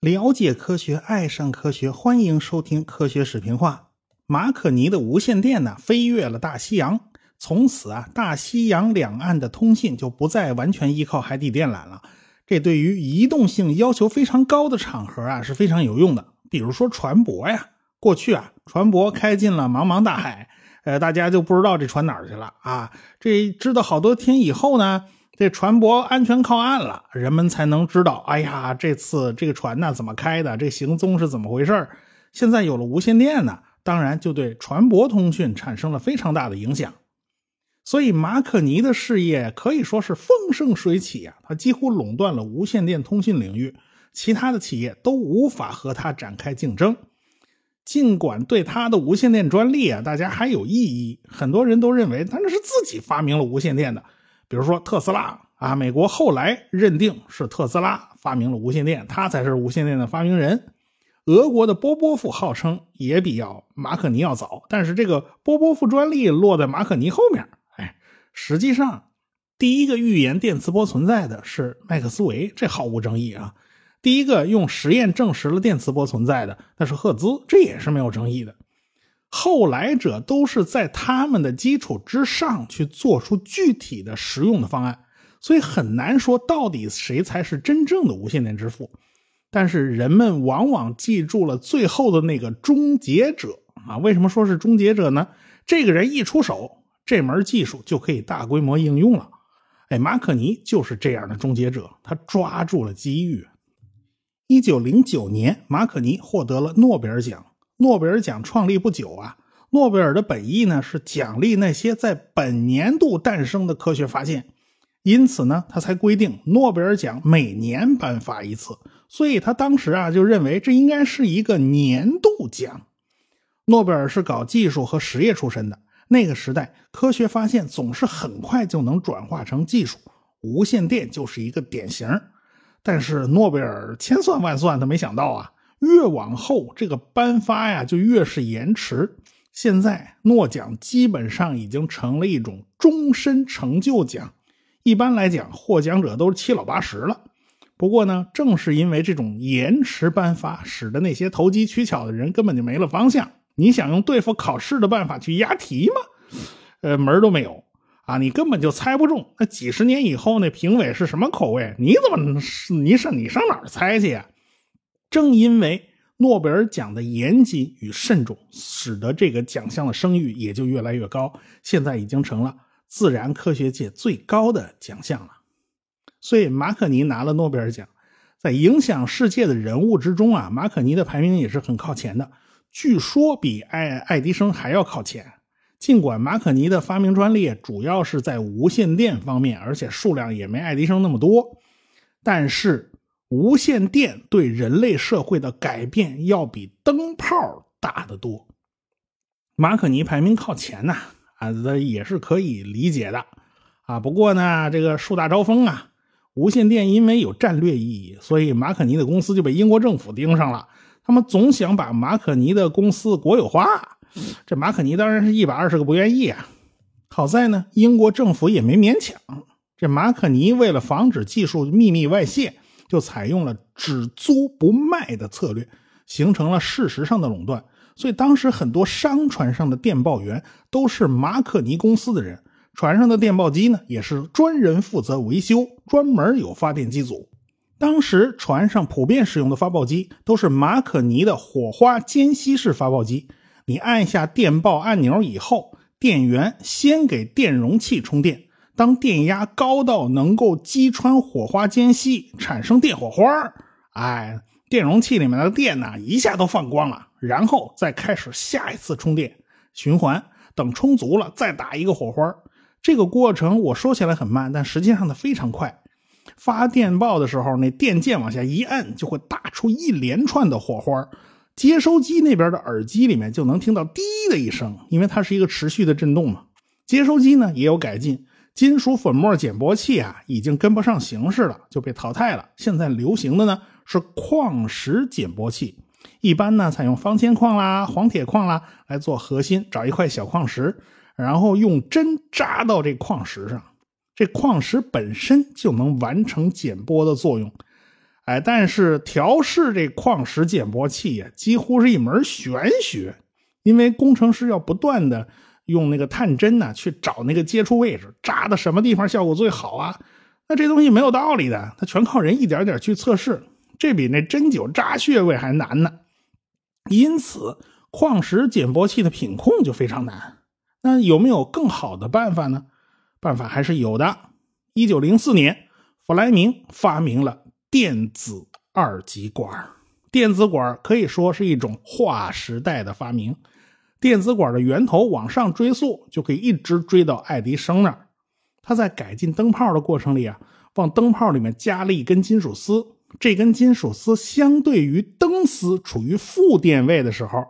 了解科学，爱上科学，欢迎收听《科学视频化》。马可尼的无线电呢，飞越了大西洋，从此啊，大西洋两岸的通信就不再完全依靠海底电缆了。这对于移动性要求非常高的场合啊，是非常有用的。比如说船舶呀，过去啊，船舶开进了茫茫大海，呃，大家就不知道这船哪儿去了啊。这知道好多天以后呢。这船舶安全靠岸了，人们才能知道，哎呀，这次这个船呢怎么开的，这行踪是怎么回事现在有了无线电呢，当然就对船舶通讯产生了非常大的影响。所以马可尼的事业可以说是风生水起啊，他几乎垄断了无线电通讯领域，其他的企业都无法和他展开竞争。尽管对他的无线电专利啊，大家还有异议，很多人都认为他那是自己发明了无线电的。比如说特斯拉啊，美国后来认定是特斯拉发明了无线电，他才是无线电的发明人。俄国的波波夫号称也比要马可尼要早，但是这个波波夫专利落在马可尼后面。哎，实际上第一个预言电磁波存在的是麦克斯韦，这毫无争议啊。第一个用实验证实了电磁波存在的那是赫兹，这也是没有争议的。后来者都是在他们的基础之上去做出具体的实用的方案，所以很难说到底谁才是真正的无线电之父。但是人们往往记住了最后的那个终结者啊？为什么说是终结者呢？这个人一出手，这门技术就可以大规模应用了。哎，马可尼就是这样的终结者，他抓住了机遇。一九零九年，马可尼获得了诺贝尔奖。诺贝尔奖创立不久啊，诺贝尔的本意呢是奖励那些在本年度诞生的科学发现，因此呢，他才规定诺贝尔奖每年颁发一次。所以他当时啊就认为这应该是一个年度奖。诺贝尔是搞技术和实业出身的，那个时代科学发现总是很快就能转化成技术，无线电就是一个典型。但是诺贝尔千算万算，他没想到啊。越往后，这个颁发呀就越是延迟。现在诺奖基本上已经成了一种终身成就奖，一般来讲，获奖者都是七老八十了。不过呢，正是因为这种延迟颁发，使得那些投机取巧的人根本就没了方向。你想用对付考试的办法去押题吗？呃，门都没有啊！你根本就猜不中。那几十年以后，那评委是什么口味？你怎么你上你上哪儿猜去呀？正因为诺贝尔奖的严谨与慎重，使得这个奖项的声誉也就越来越高。现在已经成了自然科学界最高的奖项了。所以马可尼拿了诺贝尔奖，在影响世界的人物之中啊，马可尼的排名也是很靠前的。据说比爱爱迪生还要靠前。尽管马可尼的发明专利主要是在无线电方面，而且数量也没爱迪生那么多，但是。无线电对人类社会的改变要比灯泡大得多。马可尼排名靠前呐，啊，这也是可以理解的，啊，不过呢，这个树大招风啊，无线电因为有战略意义，所以马可尼的公司就被英国政府盯上了。他们总想把马可尼的公司国有化，这马可尼当然是一百二十个不愿意啊。好在呢，英国政府也没勉强。这马可尼为了防止技术秘密外泄。就采用了只租不卖的策略，形成了事实上的垄断。所以当时很多商船上的电报员都是马可尼公司的人，船上的电报机呢也是专人负责维修，专门有发电机组。当时船上普遍使用的发报机都是马可尼的火花间隙式发报机，你按下电报按钮以后，电源先给电容器充电。当电压高到能够击穿火花间隙，产生电火花哎，电容器里面的电呢一下都放光了，然后再开始下一次充电循环，等充足了再打一个火花这个过程我说起来很慢，但实际上它非常快。发电报的时候，那电键往下一摁，就会打出一连串的火花接收机那边的耳机里面就能听到滴的一声，因为它是一个持续的震动嘛。接收机呢也有改进。金属粉末减波器啊，已经跟不上形势了，就被淘汰了。现在流行的呢是矿石减波器，一般呢采用方铅矿啦、黄铁矿啦来做核心，找一块小矿石，然后用针扎到这矿石上。这矿石本身就能完成减波的作用。哎，但是调试这矿石减波器呀，几乎是一门玄学，因为工程师要不断的用那个探针呢去找那个接触位置，扎的什么地方效果最好啊？那这东西没有道理的，它全靠人一点点去测试，这比那针灸扎穴位还难呢。因此，矿石减波器的品控就非常难。那有没有更好的办法呢？办法还是有的。一九零四年，弗莱明发明了。电子二极管，电子管可以说是一种划时代的发明。电子管的源头往上追溯，就可以一直追到爱迪生那儿。他在改进灯泡的过程里啊，往灯泡里面加了一根金属丝。这根金属丝相对于灯丝处于负电位的时候，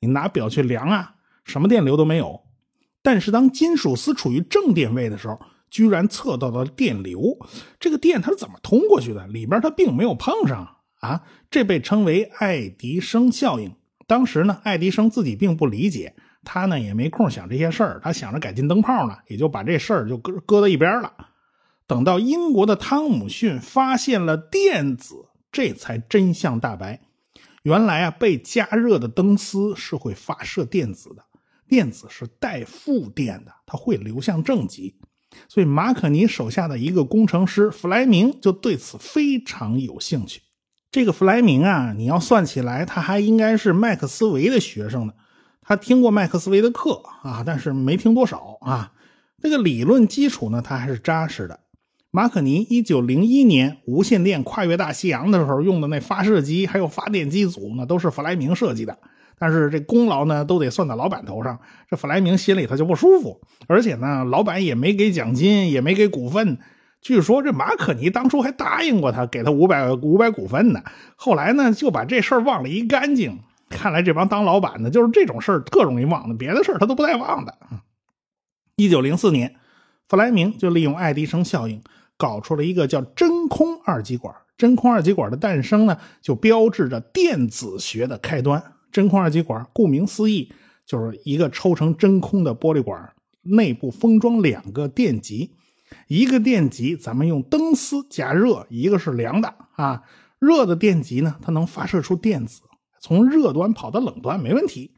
你拿表去量啊，什么电流都没有。但是当金属丝处于正电位的时候，居然测到了电流，这个电它是怎么通过去的？里边它并没有碰上啊，这被称为爱迪生效应。当时呢，爱迪生自己并不理解，他呢也没空想这些事儿，他想着改进灯泡呢，也就把这事儿就搁搁到一边了。等到英国的汤姆逊发现了电子，这才真相大白。原来啊，被加热的灯丝是会发射电子的，电子是带负电的，它会流向正极。所以，马可尼手下的一个工程师弗莱明就对此非常有兴趣。这个弗莱明啊，你要算起来，他还应该是麦克斯韦的学生呢。他听过麦克斯韦的课啊，但是没听多少啊。这个理论基础呢，他还是扎实的。马可尼一九零一年无线电跨越大西洋的时候用的那发射机还有发电机组呢，都是弗莱明设计的。但是这功劳呢，都得算到老板头上。这弗莱明心里头就不舒服，而且呢，老板也没给奖金，也没给股份。据说这马可尼当初还答应过他，给他五百五百股份呢。后来呢，就把这事儿忘了一干净。看来这帮当老板的，就是这种事儿特容易忘的，别的事儿他都不带忘的。一九零四年，弗莱明就利用爱迪生效应，搞出了一个叫真空二极管。真空二极管的诞生呢，就标志着电子学的开端。真空二极管，顾名思义，就是一个抽成真空的玻璃管，内部封装两个电极，一个电极咱们用灯丝加热，一个是凉的啊。热的电极呢，它能发射出电子，从热端跑到冷端没问题。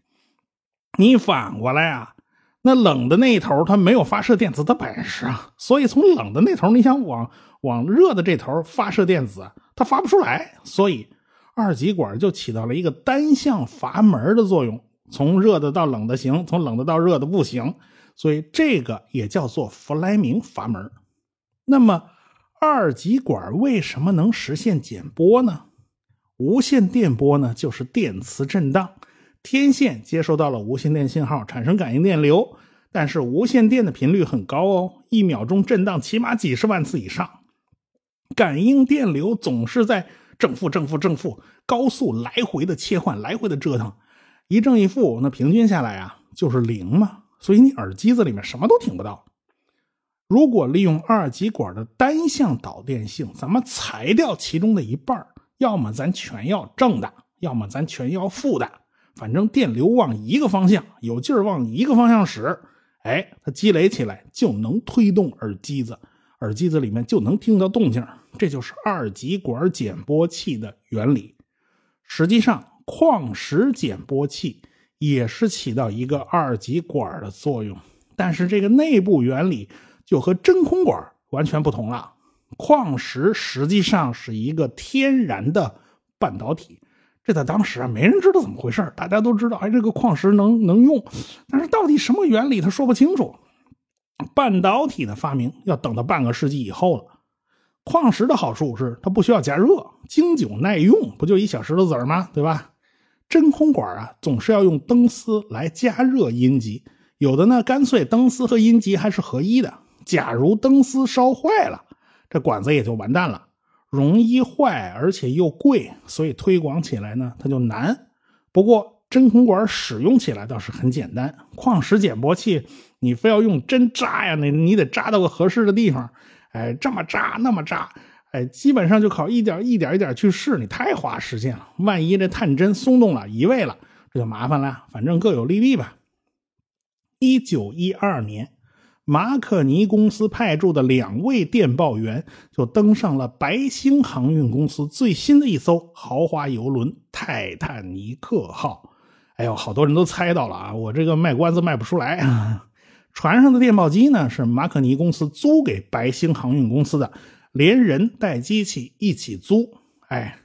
你反过来啊，那冷的那一头它没有发射电子的本事啊，所以从冷的那头你想往往热的这头发射电子，它发不出来，所以。二极管就起到了一个单向阀门的作用，从热的到冷的行，从冷的到热的不行，所以这个也叫做弗莱明阀门。那么二极管为什么能实现减波呢？无线电波呢，就是电磁振荡，天线接收到了无线电信号，产生感应电流，但是无线电的频率很高哦，一秒钟震荡起码几十万次以上，感应电流总是在。正负正负正负，高速来回的切换，来回的折腾，一正一负，那平均下来啊，就是零嘛。所以你耳机子里面什么都听不到。如果利用二极管的单向导电性，咱们裁掉其中的一半要么咱全要正的，要么咱全要负的，反正电流往一个方向，有劲儿往一个方向使，哎，它积累起来就能推动耳机子，耳机子里面就能听到动静。这就是二极管减波器的原理。实际上，矿石减波器也是起到一个二极管的作用，但是这个内部原理就和真空管完全不同了。矿石实际上是一个天然的半导体，这在当时啊没人知道怎么回事大家都知道，哎，这个矿石能能用，但是到底什么原理他说不清楚。半导体的发明要等到半个世纪以后了。矿石的好处是它不需要加热，经久耐用，不就一小石头子儿吗？对吧？真空管啊，总是要用灯丝来加热阴极，有的呢干脆灯丝和阴极还是合一的。假如灯丝烧坏了，这管子也就完蛋了，容易坏，而且又贵，所以推广起来呢它就难。不过真空管使用起来倒是很简单，矿石减波器你非要用针扎呀，你你得扎到个合适的地方。哎，这么扎那么扎，哎，基本上就靠一点一点一点去试，你太花时间了。万一这探针松动了、移位了，这就麻烦了。反正各有利弊吧。一九一二年，马可尼公司派驻的两位电报员就登上了白星航运公司最新的一艘豪华游轮“泰坦尼克号”。哎呦，好多人都猜到了啊！我这个卖关子卖不出来啊。船上的电报机呢，是马可尼公司租给白星航运公司的，连人带机器一起租。哎，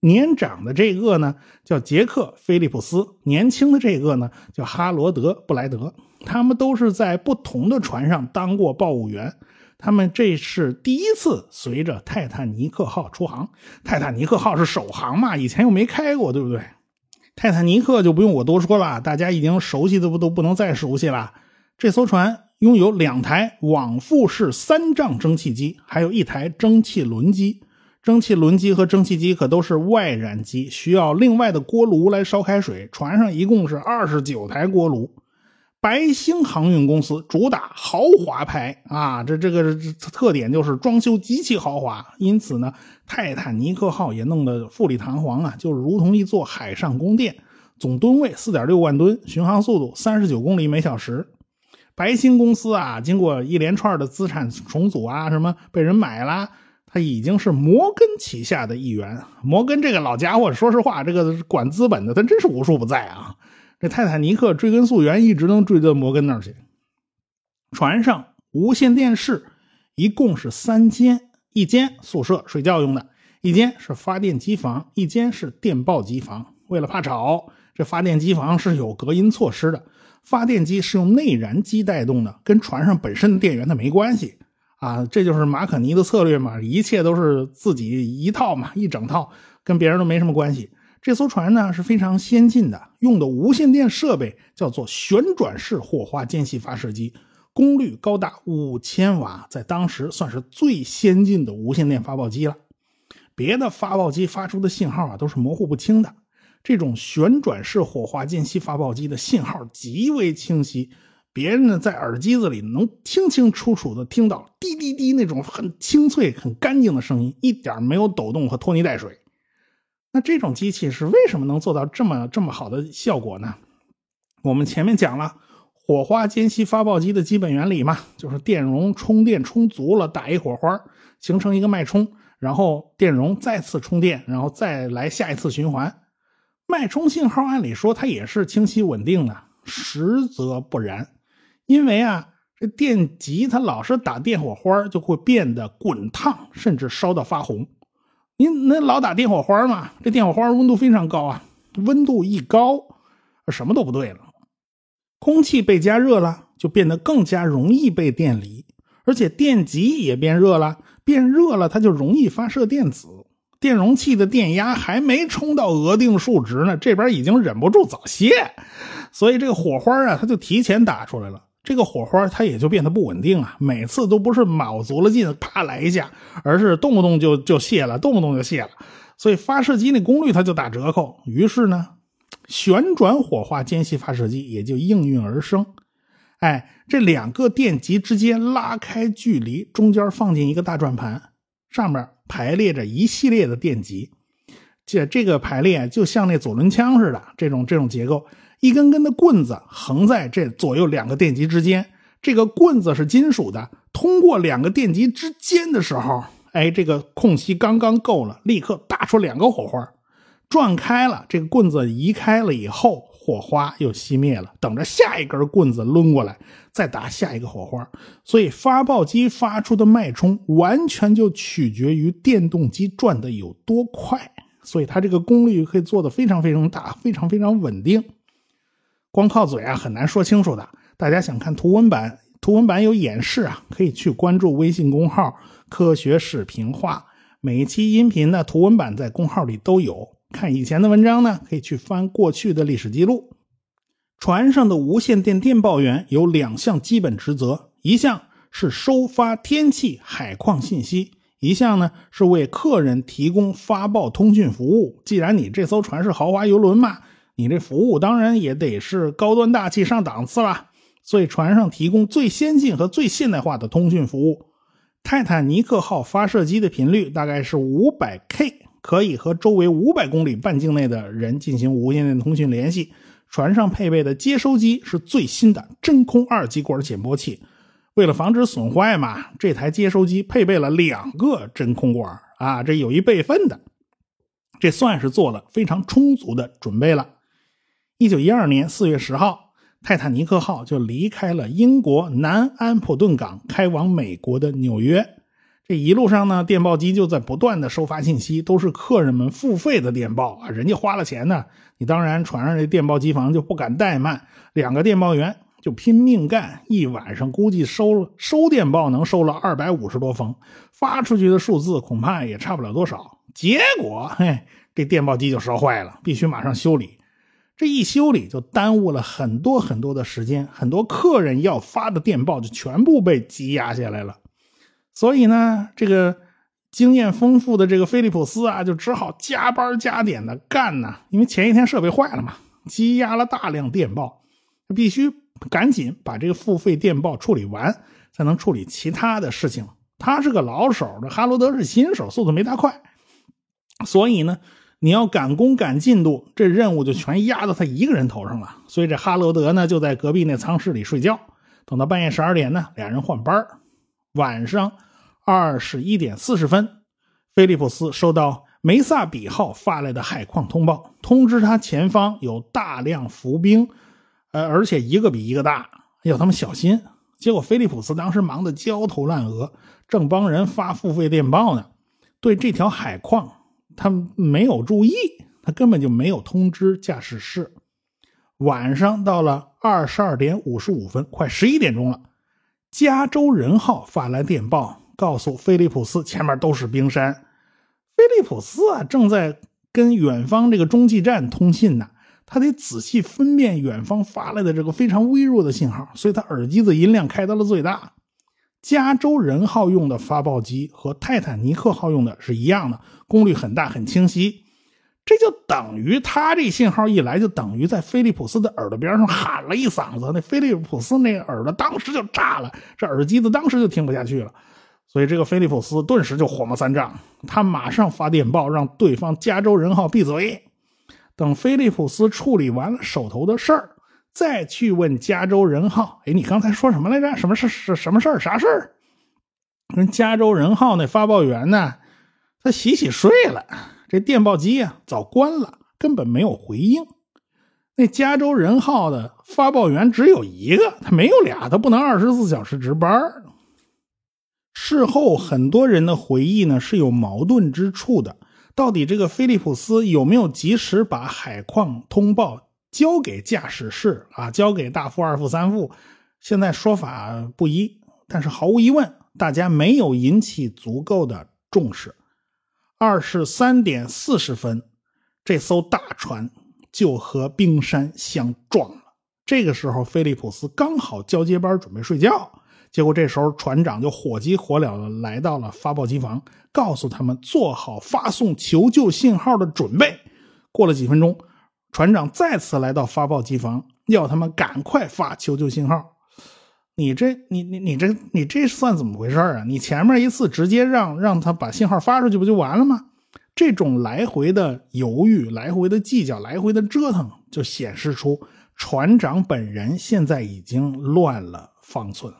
年长的这个呢叫杰克·菲利普斯，年轻的这个呢叫哈罗德·布莱德。他们都是在不同的船上当过报务员，他们这是第一次随着泰坦尼克号出航。泰坦尼克号是首航嘛，以前又没开过，对不对？泰坦尼克就不用我多说了，大家已经熟悉的不都不能再熟悉了。这艘船拥有两台往复式三丈蒸汽机，还有一台蒸汽轮机。蒸汽轮机和蒸汽机可都是外燃机，需要另外的锅炉来烧开水。船上一共是二十九台锅炉。白星航运公司主打豪华牌啊，这这个特点就是装修极其豪华，因此呢，泰坦尼克号也弄得富丽堂皇啊，就如同一座海上宫殿。总吨位四点六万吨，巡航速度三十九公里每小时。白星公司啊，经过一连串的资产重组啊，什么被人买了，他已经是摩根旗下的一员。摩根这个老家伙，说实话，这个管资本的，他真是无处不在啊。这泰坦尼克追根溯源，一直能追到摩根那儿去。船上无线电视一共是三间，一间宿舍睡觉用的，一间是发电机房，一间是电报机房。为了怕吵，这发电机房是有隔音措施的。发电机是用内燃机带动的，跟船上本身的电源它没关系啊。这就是马可尼的策略嘛，一切都是自己一套嘛，一整套，跟别人都没什么关系。这艘船呢是非常先进的，用的无线电设备叫做旋转式火花间隙发射机，功率高达五千瓦，在当时算是最先进的无线电发报机了。别的发报机发出的信号啊都是模糊不清的，这种旋转式火花间隙发报机的信号极为清晰，别人呢在耳机子里能清清楚楚的听到滴滴滴那种很清脆、很干净的声音，一点没有抖动和拖泥带水。那这种机器是为什么能做到这么这么好的效果呢？我们前面讲了火花间隙发报机的基本原理嘛，就是电容充电充足了，打一火花，形成一个脉冲，然后电容再次充电，然后再来下一次循环。脉冲信号按理说它也是清晰稳定的，实则不然，因为啊，这电极它老是打电火花，就会变得滚烫，甚至烧到发红。您那老打电火花嘛？这电火花温度非常高啊，温度一高，什么都不对了。空气被加热了，就变得更加容易被电离，而且电极也变热了，变热了它就容易发射电子。电容器的电压还没冲到额定数值呢，这边已经忍不住早泄，所以这个火花啊，它就提前打出来了。这个火花它也就变得不稳定啊，每次都不是卯足了劲啪来一下，而是动不动就就泄了，动不动就泄了，所以发射机那功率它就打折扣。于是呢，旋转火花间隙发射机也就应运而生。哎，这两个电极之间拉开距离，中间放进一个大转盘，上面排列着一系列的电极，这这个排列就像那左轮枪似的，这种这种结构。一根根的棍子横在这左右两个电极之间，这个棍子是金属的，通过两个电极之间的时候，哎，这个空隙刚刚够了，立刻打出两个火花，转开了，这个棍子移开了以后，火花又熄灭了，等着下一根棍子抡过来，再打下一个火花。所以发报机发出的脉冲完全就取决于电动机转的有多快，所以它这个功率可以做的非常非常大，非常非常稳定。光靠嘴啊很难说清楚的。大家想看图文版，图文版有演示啊，可以去关注微信公号“科学视频化”。每一期音频的图文版在公号里都有。看以前的文章呢，可以去翻过去的历史记录。船上的无线电电报员有两项基本职责：一项是收发天气、海况信息；一项呢是为客人提供发报通讯服务。既然你这艘船是豪华游轮嘛。你这服务当然也得是高端大气上档次了，所以船上提供最先进和最现代化的通讯服务。泰坦尼克号发射机的频率大概是五百 K，可以和周围五百公里半径内的人进行无线电通讯联系。船上配备的接收机是最新的真空二极管减波器，为了防止损坏嘛，这台接收机配备了两个真空管啊，这有一备份的，这算是做了非常充足的准备了。一九一二年四月十号，泰坦尼克号就离开了英国南安普顿港，开往美国的纽约。这一路上呢，电报机就在不断的收发信息，都是客人们付费的电报啊，人家花了钱呢，你当然船上这电报机房就不敢怠慢，两个电报员。就拼命干，一晚上估计收了收电报能收了二百五十多封，发出去的数字恐怕也差不了多少。结果，嘿，这电报机就烧坏了，必须马上修理。这一修理就耽误了很多很多的时间，很多客人要发的电报就全部被积压下来了。所以呢，这个经验丰富的这个菲利普斯啊，就只好加班加点的干呢，因为前一天设备坏了嘛，积压了大量电报，必须。赶紧把这个付费电报处理完，才能处理其他的事情。他是个老手，这哈罗德是新手，速度没他快。所以呢，你要赶工赶进度，这任务就全压到他一个人头上了。所以这哈罗德呢，就在隔壁那舱室里睡觉。等到半夜十二点呢，俩人换班晚上二十一点四十分，菲利普斯收到梅萨比号发来的海况通报，通知他前方有大量浮冰。呃，而且一个比一个大，要他们小心。结果菲利普斯当时忙得焦头烂额，正帮人发付费电报呢。对这条海况，他没有注意，他根本就没有通知驾驶室。晚上到了二十二点五十五分，快十一点钟了，加州人号发来电报，告诉菲利普斯前面都是冰山。菲利普斯啊，正在跟远方这个中继站通信呢。他得仔细分辨远方发来的这个非常微弱的信号，所以他耳机的音量开到了最大。加州人号用的发报机和泰坦尼克号用的是一样的，功率很大，很清晰。这就等于他这信号一来，就等于在菲利普斯的耳朵边上喊了一嗓子，那菲利普斯那耳朵当时就炸了，这耳机子当时就听不下去了。所以这个菲利普斯顿时就火冒三丈，他马上发电报让对方加州人号闭嘴。等菲利普斯处理完了手头的事儿，再去问加州人号：“哎，你刚才说什么来着？什么事？是什么事儿？啥事儿？”跟加州人号那发报员呢，他洗洗睡了，这电报机啊早关了，根本没有回应。那加州人号的发报员只有一个，他没有俩，他不能二十四小时值班。事后很多人的回忆呢是有矛盾之处的。到底这个菲利普斯有没有及时把海况通报交给驾驶室啊？交给大副、二副、三副？现在说法不一，但是毫无疑问，大家没有引起足够的重视。二十三点四十分，这艘大船就和冰山相撞了。这个时候，菲利普斯刚好交接班，准备睡觉。结果这时候船长就火急火燎的来到了发报机房，告诉他们做好发送求救信号的准备。过了几分钟，船长再次来到发报机房，要他们赶快发求救信号。你这，你你你这，你这算怎么回事啊？你前面一次直接让让他把信号发出去不就完了吗？这种来回的犹豫、来回的计较、来回的折腾，就显示出船长本人现在已经乱了方寸。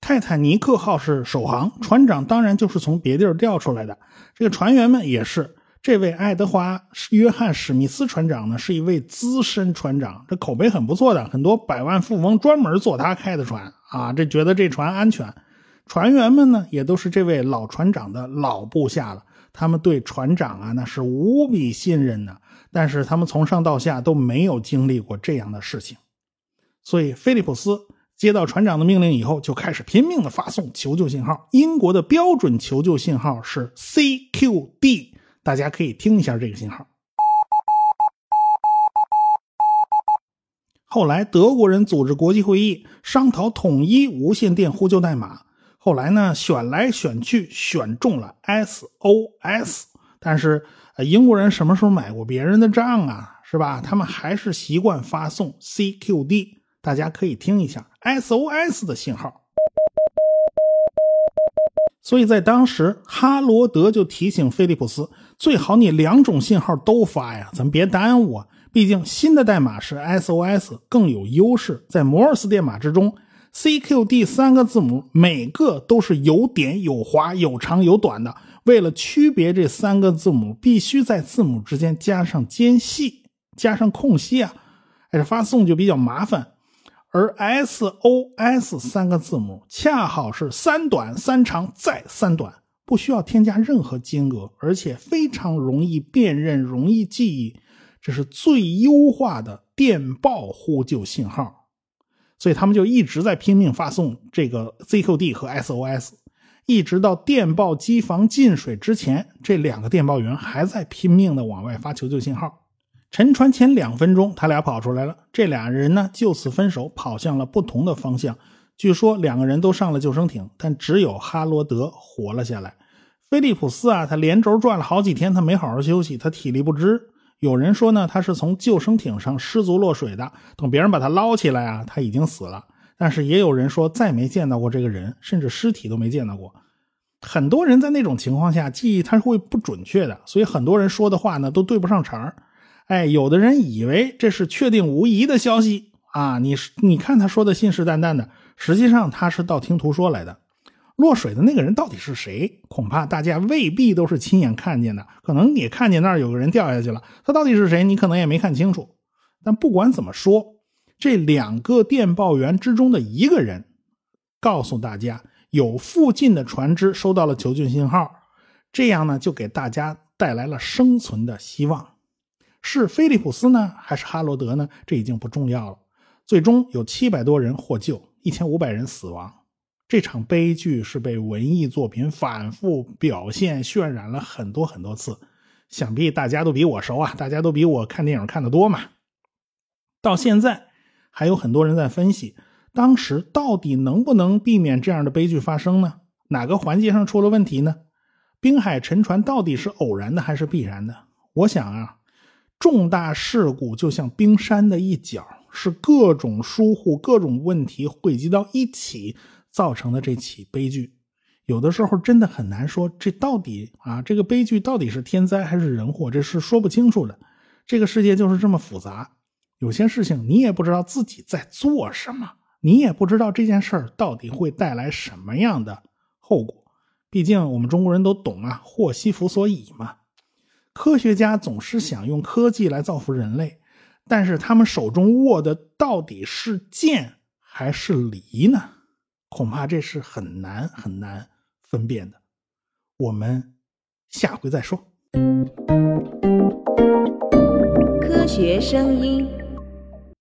泰坦尼克号是首航，船长当然就是从别地儿调出来的。这个船员们也是。这位爱德华·约翰·史密斯船长呢，是一位资深船长，这口碑很不错的，很多百万富翁专门坐他开的船啊，这觉得这船安全。船员们呢，也都是这位老船长的老部下了，他们对船长啊，那是无比信任的。但是他们从上到下都没有经历过这样的事情，所以菲利普斯。接到船长的命令以后，就开始拼命的发送求救信号。英国的标准求救信号是 CQD，大家可以听一下这个信号。后来德国人组织国际会议，商讨统一无线电呼救代码。后来呢，选来选去，选中了 SOS。但是，呃英国人什么时候买过别人的账啊？是吧？他们还是习惯发送 CQD。大家可以听一下 SOS 的信号，所以在当时，哈罗德就提醒菲利普斯，最好你两种信号都发呀，咱别耽误啊。毕竟新的代码是 SOS 更有优势，在摩尔斯电码之中 CQD 三个字母每个都是有点、有划、有长、有短的。为了区别这三个字母，必须在字母之间加上间隙、加上空隙啊，哎，发送就比较麻烦。而 SOS 三个字母恰好是三短三长再三短，不需要添加任何间隔，而且非常容易辨认、容易记忆，这是最优化的电报呼救信号。所以他们就一直在拼命发送这个 ZQD 和 SOS，一直到电报机房进水之前，这两个电报员还在拼命的往外发求救信号。沉船前两分钟，他俩跑出来了，这俩人呢就此分手，跑向了不同的方向。据说两个人都上了救生艇，但只有哈罗德活了下来。菲利普斯啊，他连轴转了好几天，他没好好休息，他体力不支。有人说呢，他是从救生艇上失足落水的。等别人把他捞起来啊，他已经死了。但是也有人说再没见到过这个人，甚至尸体都没见到过。很多人在那种情况下记忆他是会不准确的，所以很多人说的话呢都对不上茬儿。哎，有的人以为这是确定无疑的消息啊，你你看他说的信誓旦旦的，实际上他是道听途说来的。落水的那个人到底是谁？恐怕大家未必都是亲眼看见的，可能你看见那儿有个人掉下去了，他到底是谁？你可能也没看清楚。但不管怎么说，这两个电报员之中的一个人告诉大家，有附近的船只收到了求救信号，这样呢就给大家带来了生存的希望。是菲利普斯呢，还是哈罗德呢？这已经不重要了。最终有七百多人获救，一千五百人死亡。这场悲剧是被文艺作品反复表现、渲染了很多很多次，想必大家都比我熟啊！大家都比我看电影看得多嘛。到现在，还有很多人在分析，当时到底能不能避免这样的悲剧发生呢？哪个环节上出了问题呢？滨海沉船到底是偶然的还是必然的？我想啊，重大事故就像冰山的一角，是各种疏忽、各种问题汇集到一起。造成的这起悲剧，有的时候真的很难说，这到底啊，这个悲剧到底是天灾还是人祸，这是说不清楚的。这个世界就是这么复杂，有些事情你也不知道自己在做什么，你也不知道这件事儿到底会带来什么样的后果。毕竟我们中国人都懂啊，祸兮福所倚嘛。科学家总是想用科技来造福人类，但是他们手中握的到底是剑还是犁呢？恐怕这是很难很难分辨的，我们下回再说。科学声音。